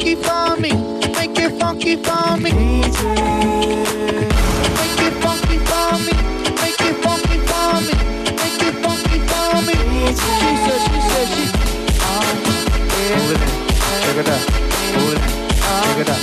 funky for me. Make it funky for me. Make it funky for me. Make it funky for me. Make it funky for me. She said, she said, she. Uh, yeah. Move it in. Check it out. Move it in. Check it out.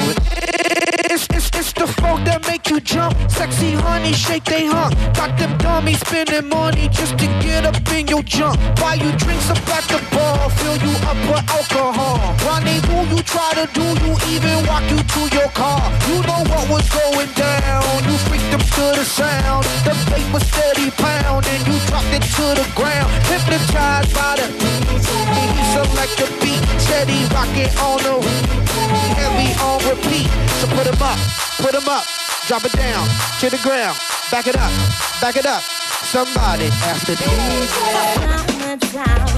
Move it It's, it's, it's the funk that make you jump. Sexy honey, shake they hump. Got them dummies spending money just to get up in your jump. Buy you drinks up at the bar, fill you up with alcohol. Rendezvous, you try to do, you even walk you to your car. You know what was going down. You freaked them to the sound. The bass was steady pound, and you dropped it to the ground. Hypnotized by the he select the beat, steady rocking on the heavy on repeat. So put 'em up, put 'em up, drop it down to the ground, back it up, back it up. Somebody after the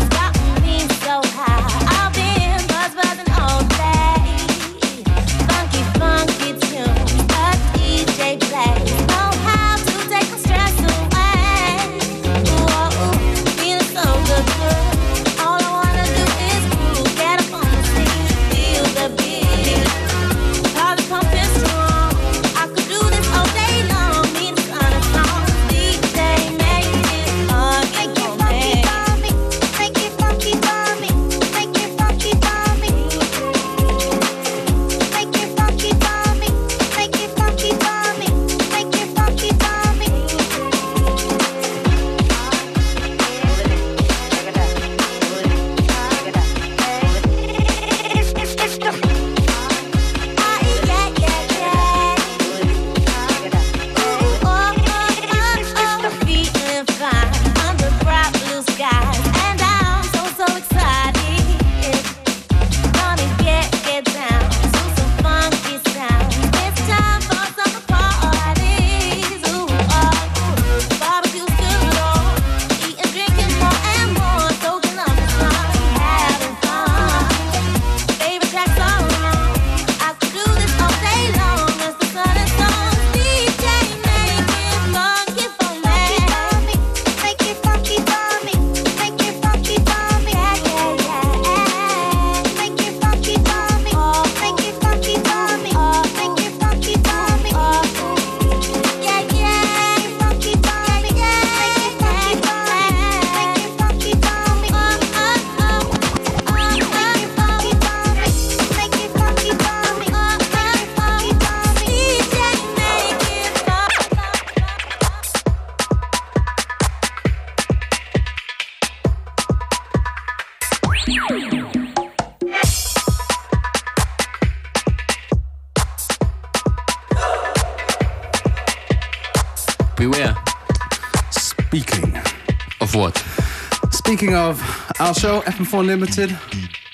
Speaking of our show, FM4 Limited.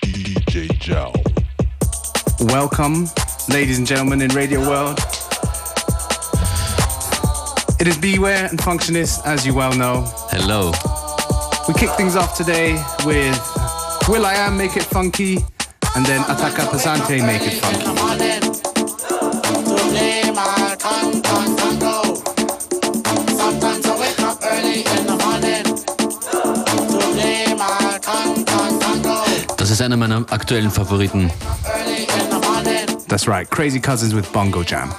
DJ Joe. Welcome, ladies and gentlemen in Radio World. It is Beware and Functionist, as you well know. Hello. We kick things off today with will.i.am Make It Funky, and then Ataka Pesante Make It Funky. Ist einer meiner aktuellen Favoriten. That's right, Crazy Cousins with Bongo Jam.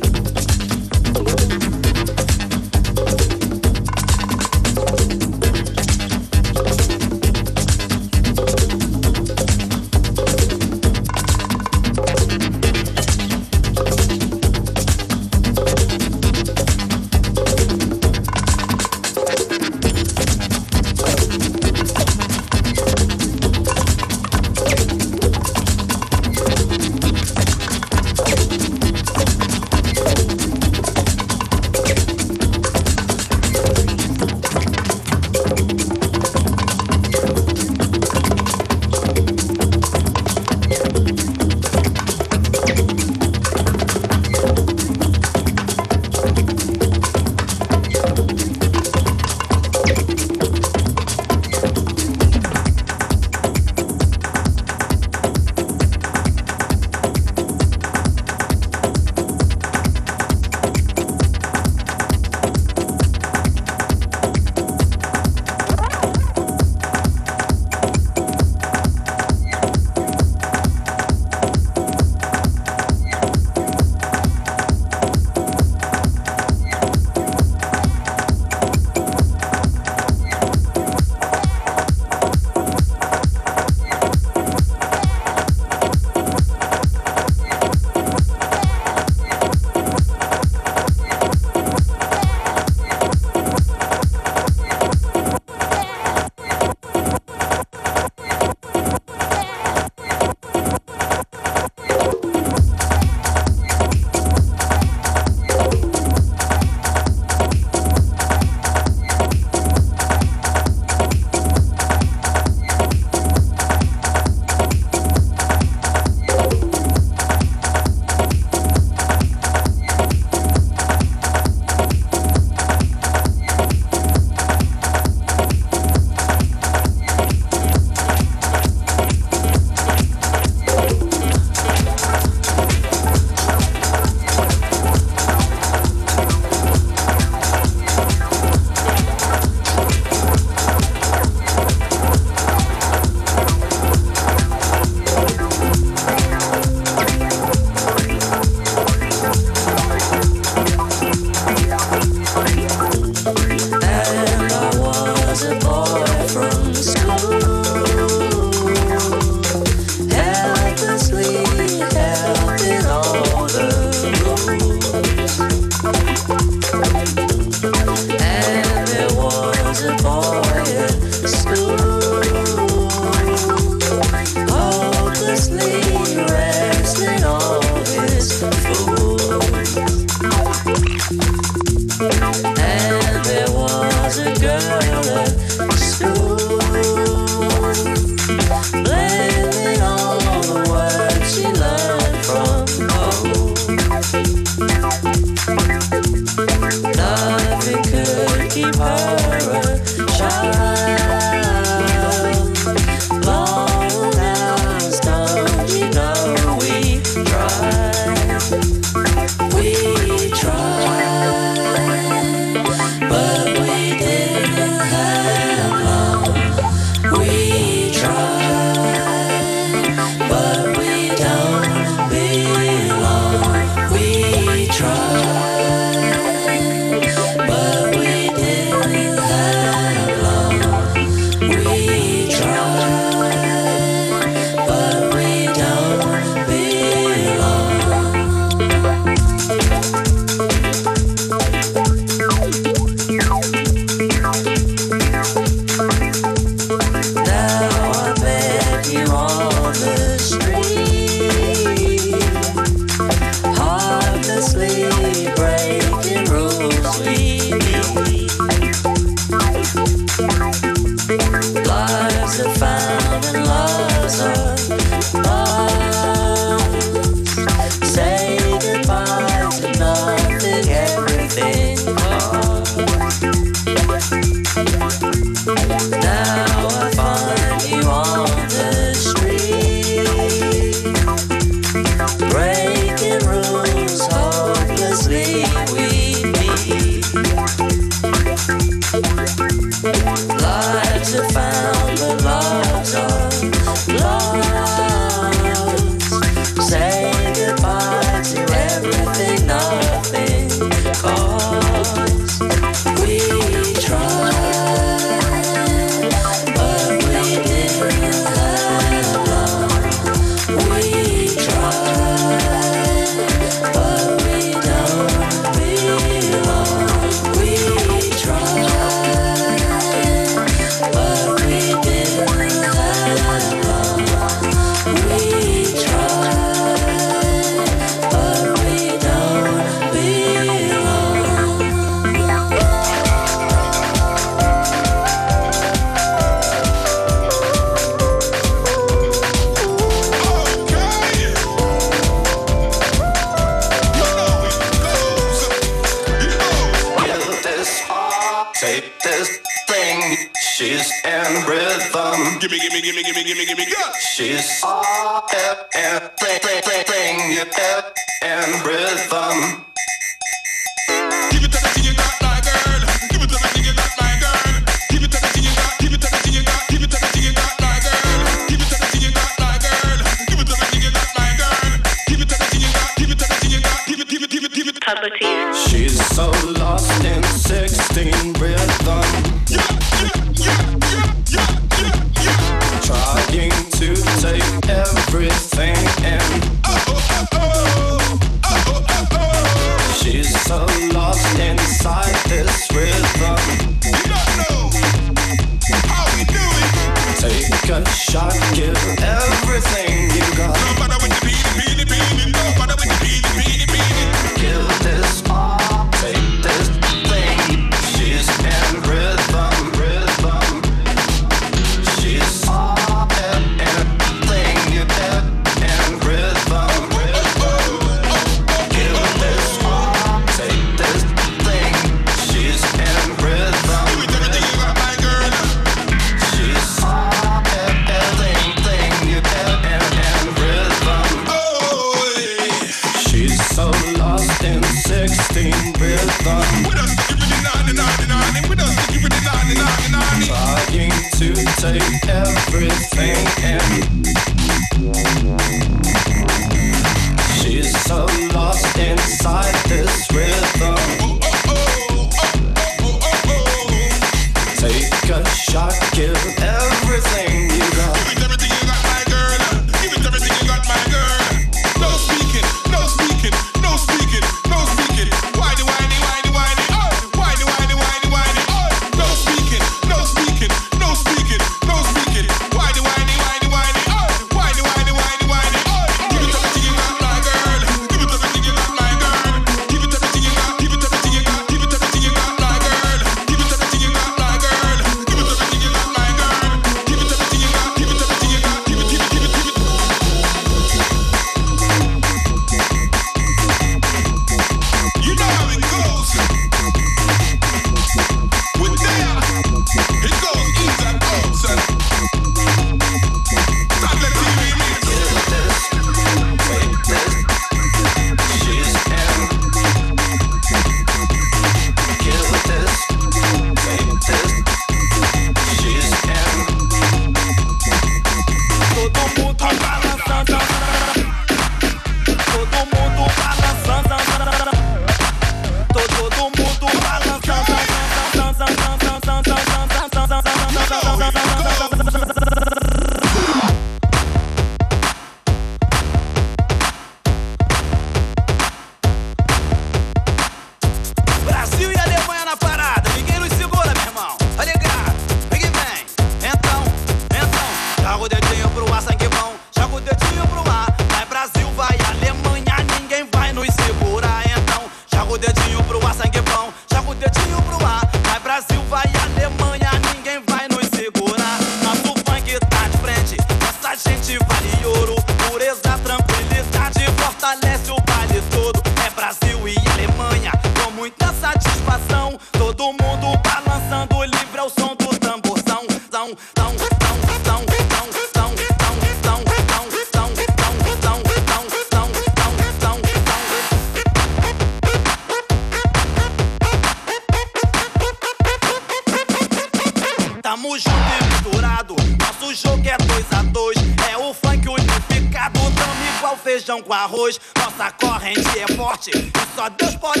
nossa corrente é forte. E só Deus pode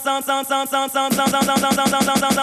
sound sound sound sound sound sound sound sound sound sound sound sound sound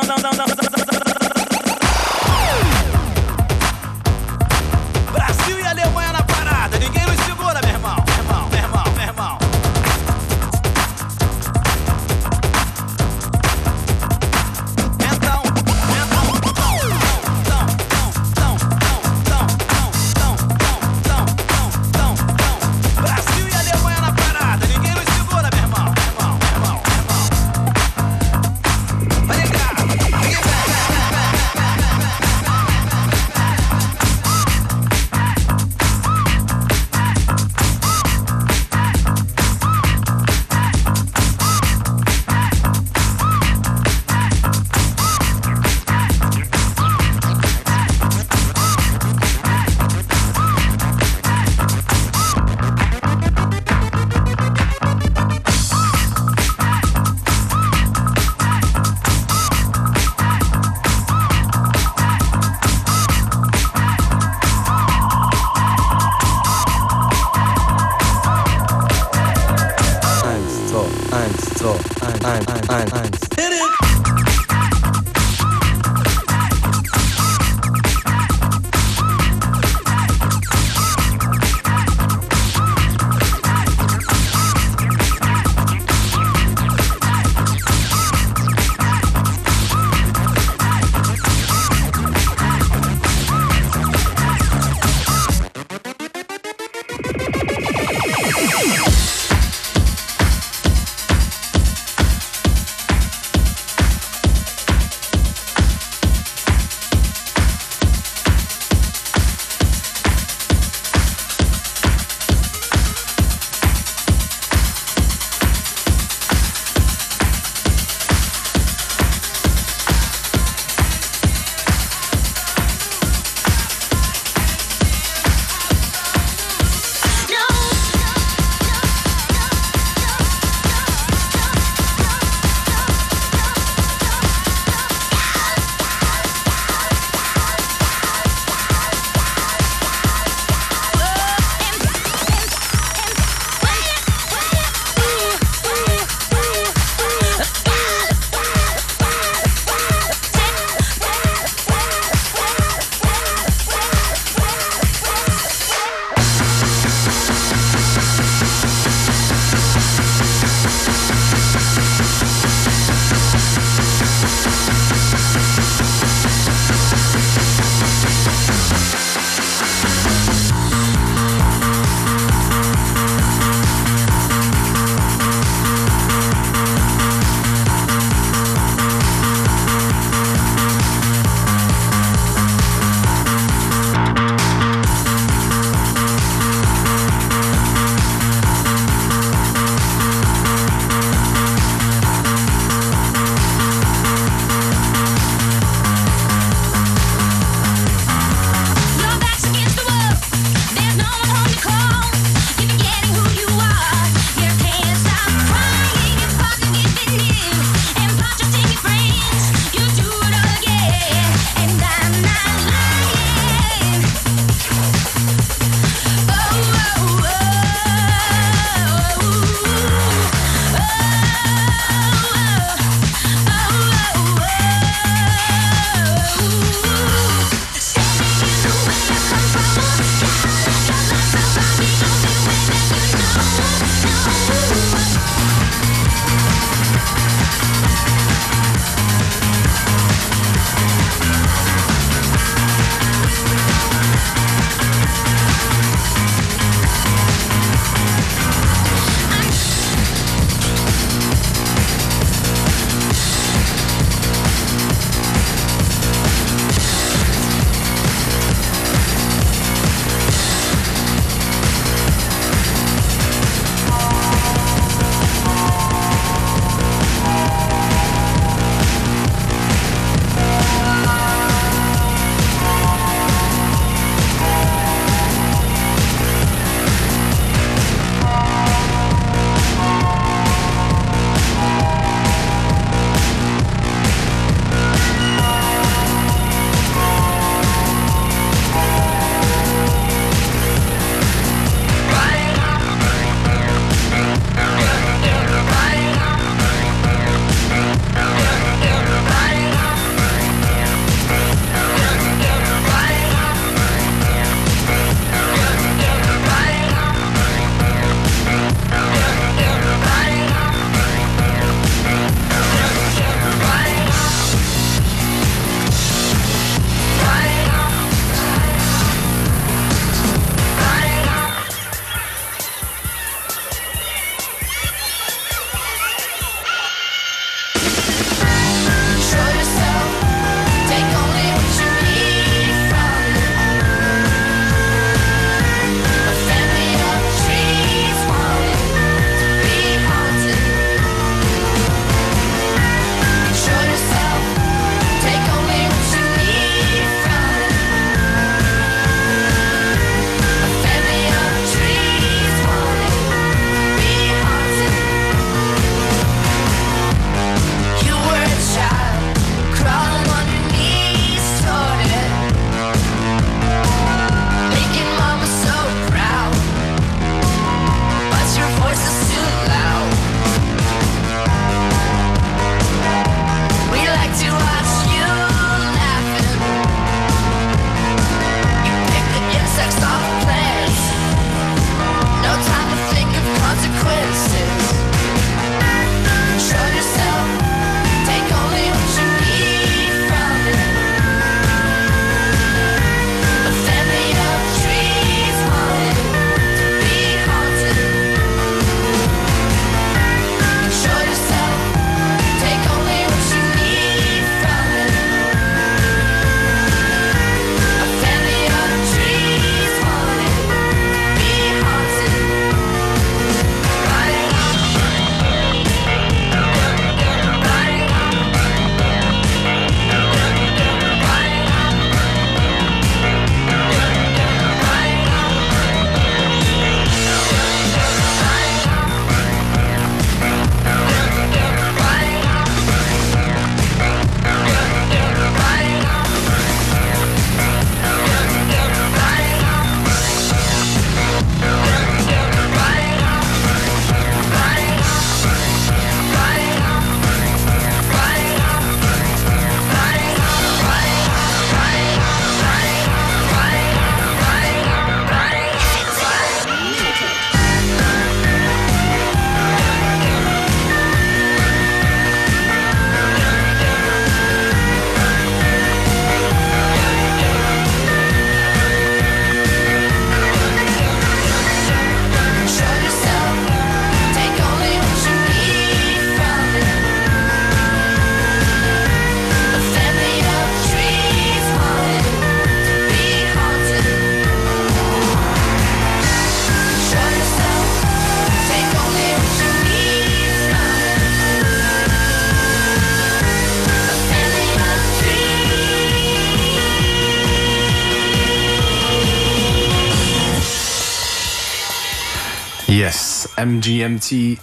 MGMT.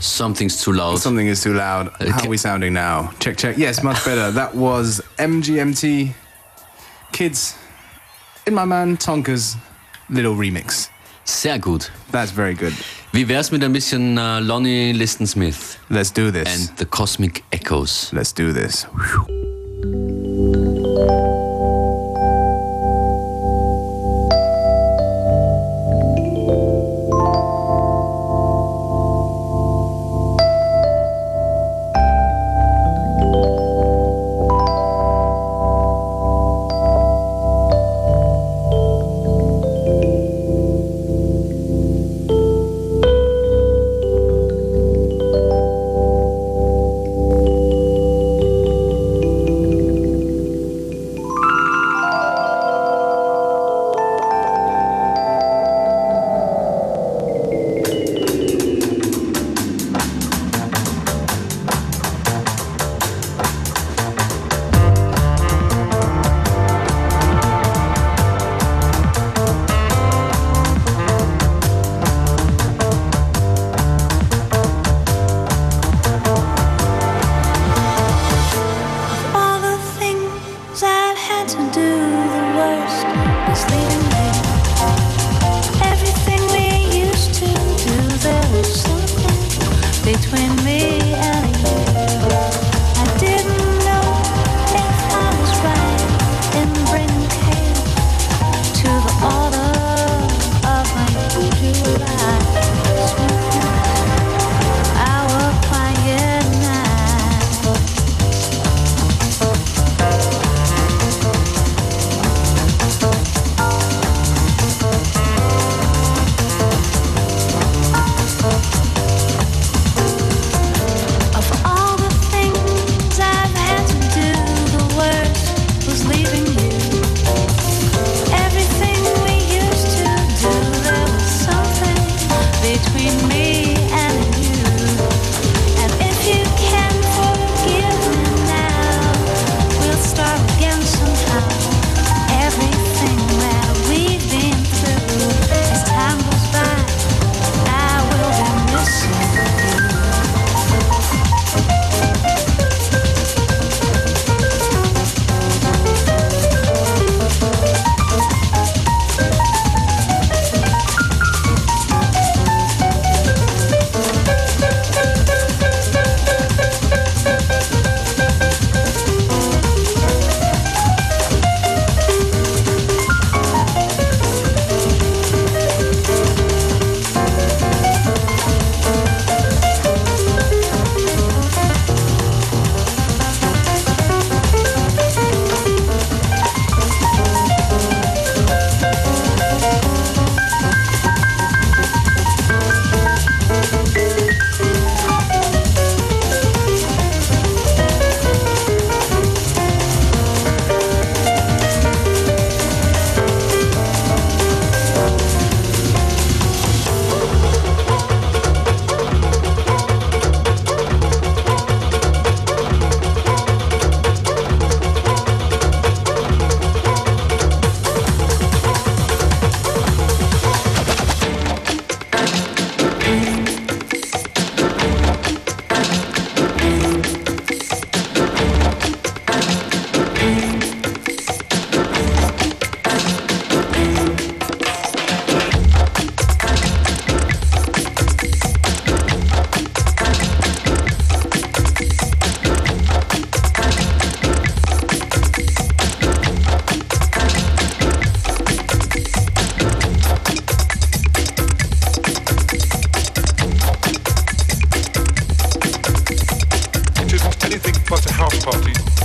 Something's too loud. Something is too loud. How are we sounding now? Check, check. Yes, much better. that was MGMT. Kids, in my man Tonka's little remix. Sehr gut. That's very good. Wie wär's mit ein bisschen äh, Lonnie Liston Smith Let's do this. and the Cosmic Echoes? Let's do this. All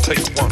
Take one.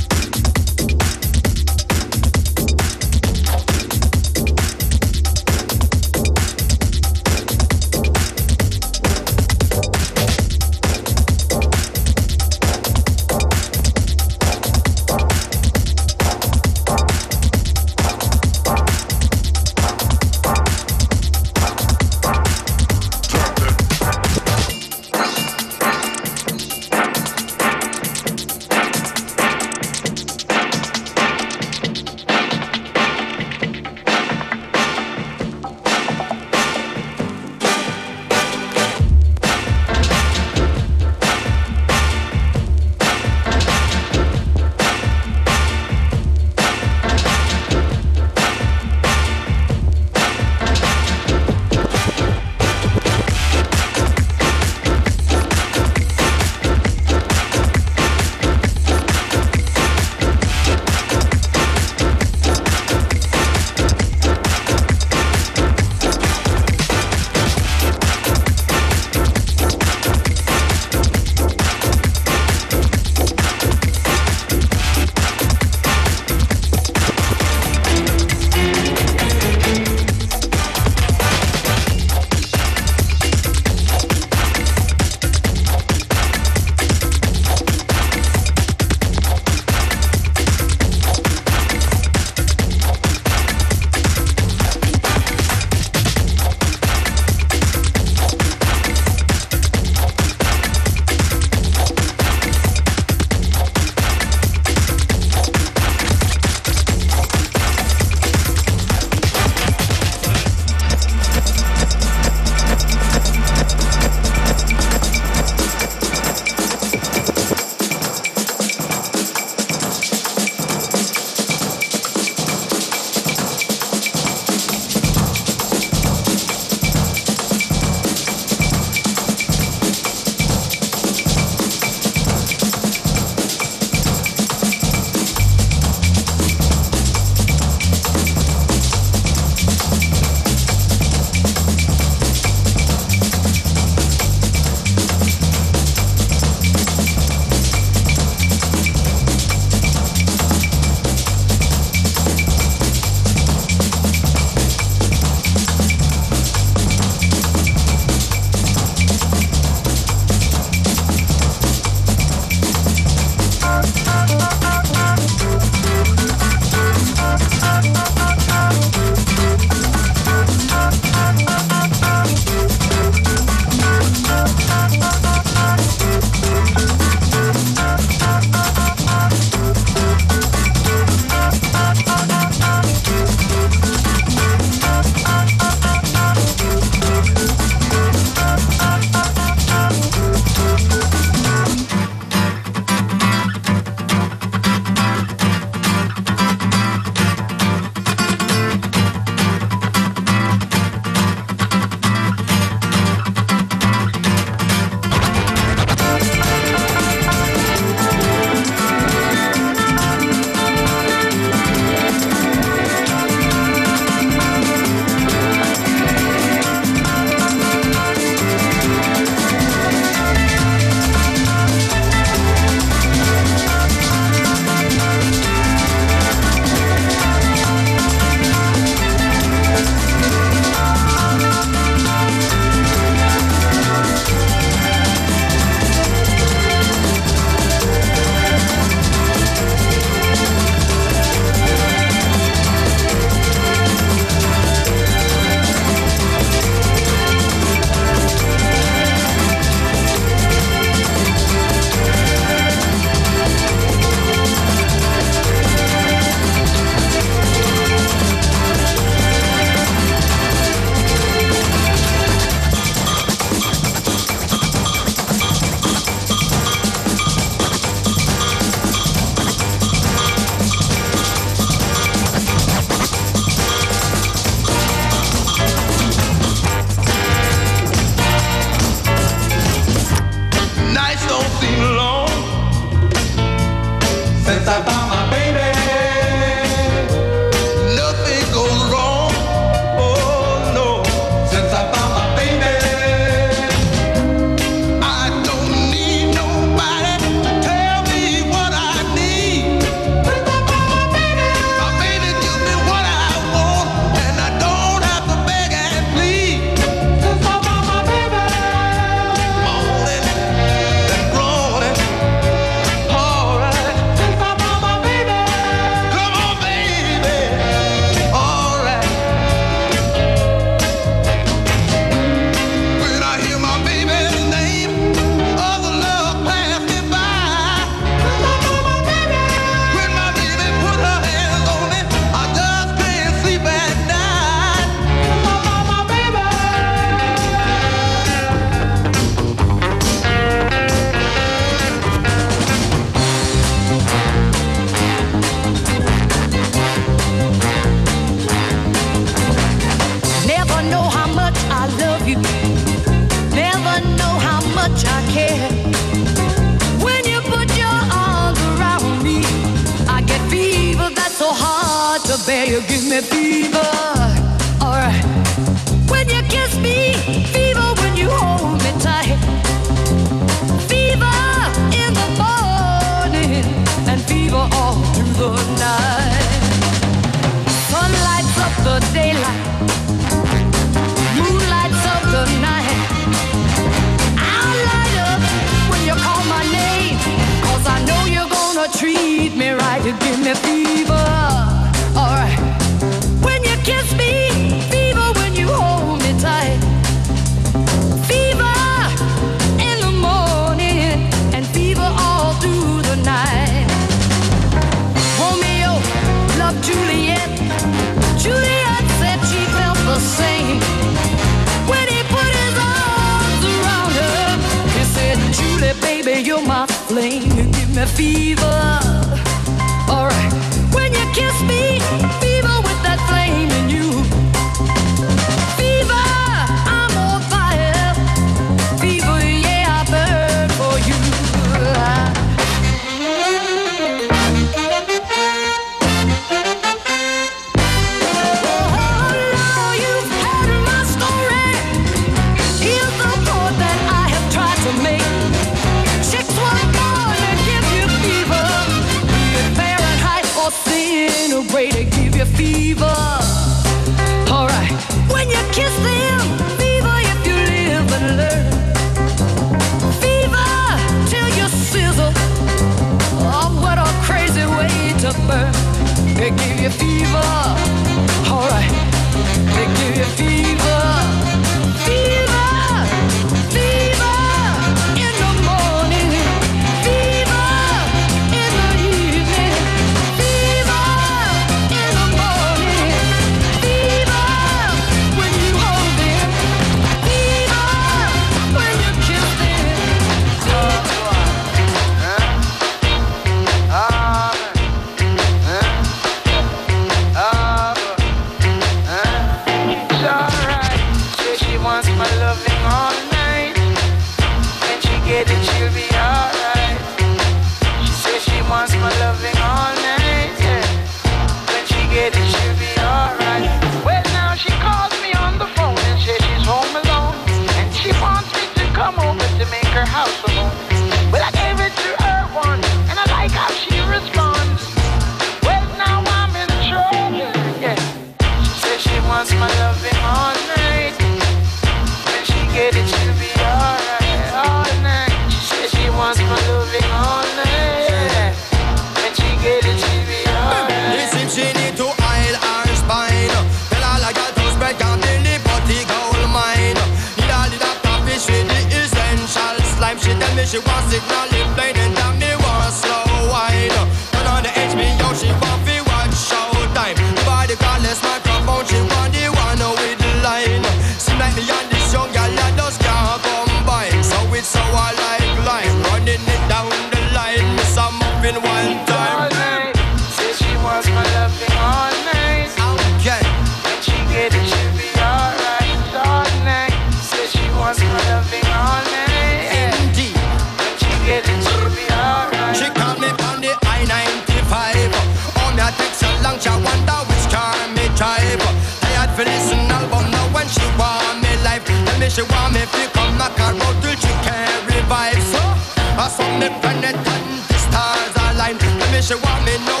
she want me no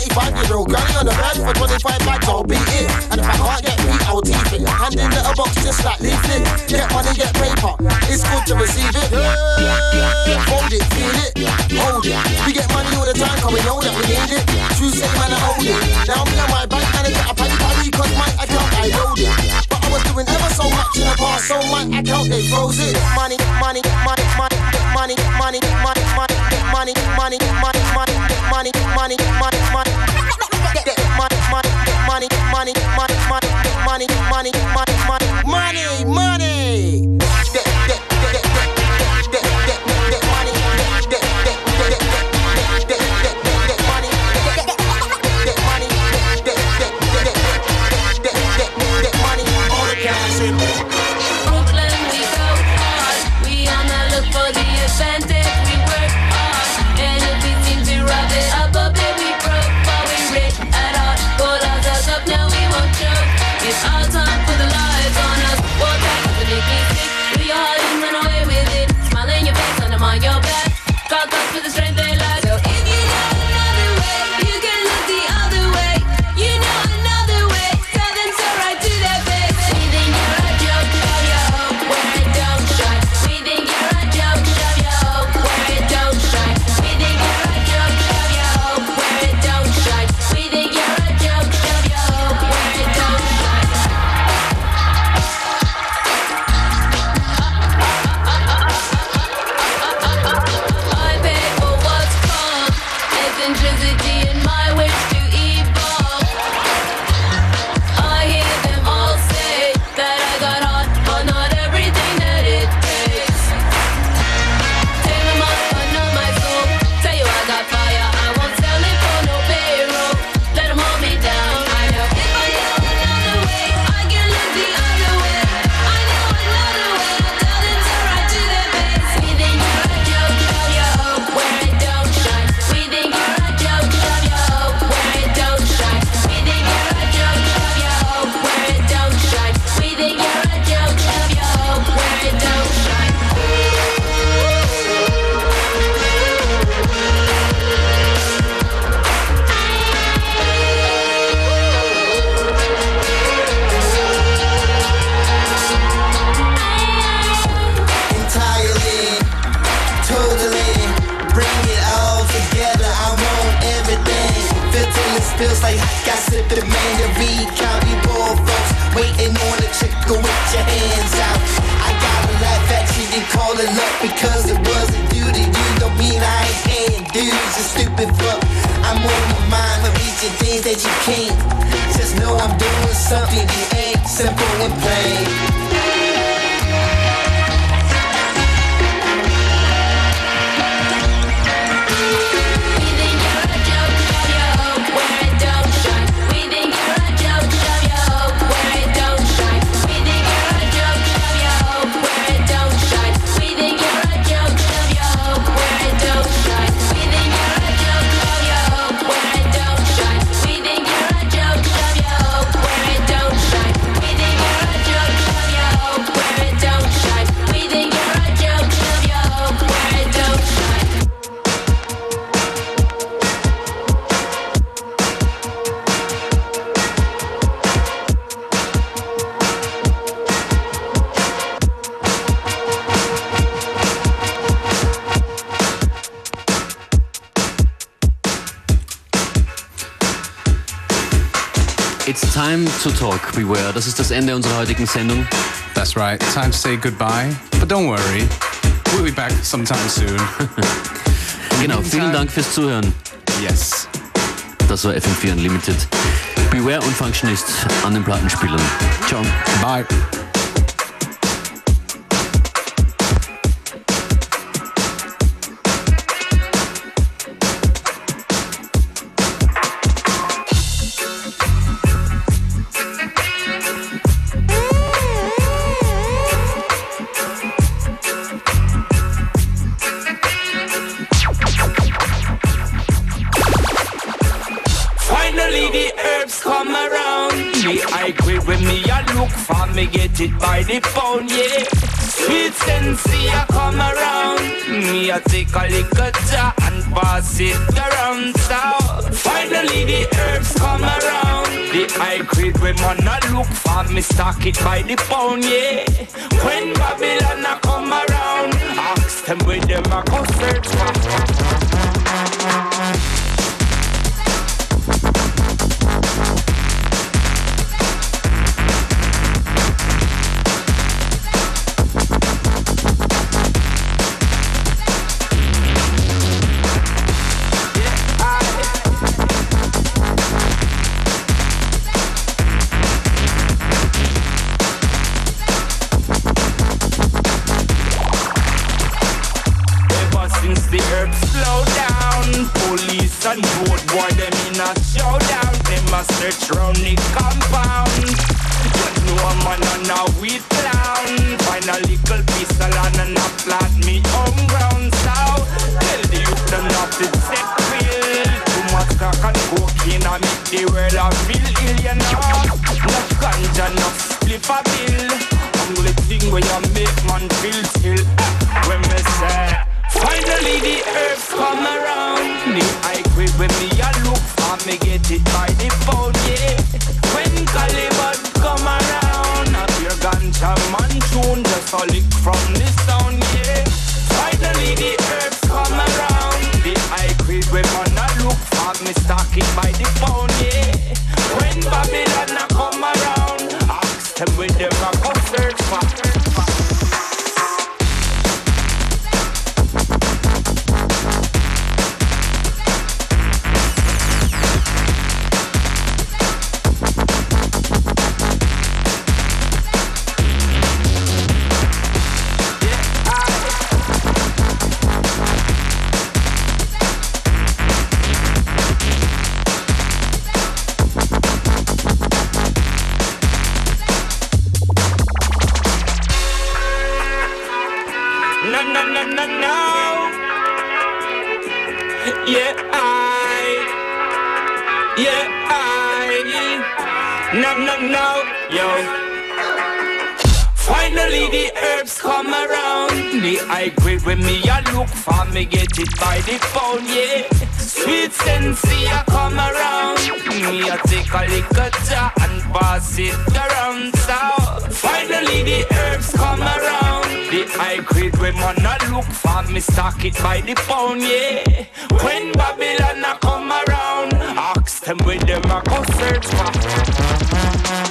Twenty five year old granny on the verge for 25 bags, I'll be in. And if I can't get beat, I'll teeth it. Hand in little box just like leaflet. Get money, get paper. It's good to receive it. Yeah. Fold it, feel it, hold it. We get money all the time, cause we know that we need it. True say, man, I hold it. Now me and my bank manager, I pay party, cause my account, I load it. But I was doing ever so much in the past, so my account, they froze it. Money, money, money. Time to talk, beware. Das ist das Ende unserer heutigen Sendung. That's right. Time to say goodbye. But don't worry. We'll be back sometime soon. Genau, vielen Dank fürs Zuhören. Yes. Das war FM4 Unlimited. Beware und Functionist an den Plattenspielern. Ciao. Bye. The compound. Know a man and a weed clown. Find a little land and a plant me on ground. So tell the youth them not to set will. Too much crack and cocaine and make the world a feel ill, you know. No ganja, no flip a bill. Only thing where you make man feel Yeah, I. No, no, no, yo. Finally the herbs come around. The high grade when me a look for me get it by the pound, yeah. Sweet sensei a come around. Me a take a little jar and pass it around. So finally the herbs come around. The high grade when man a look for me stock it by the pound, yeah. When Babylon a come around, Them with them I go search.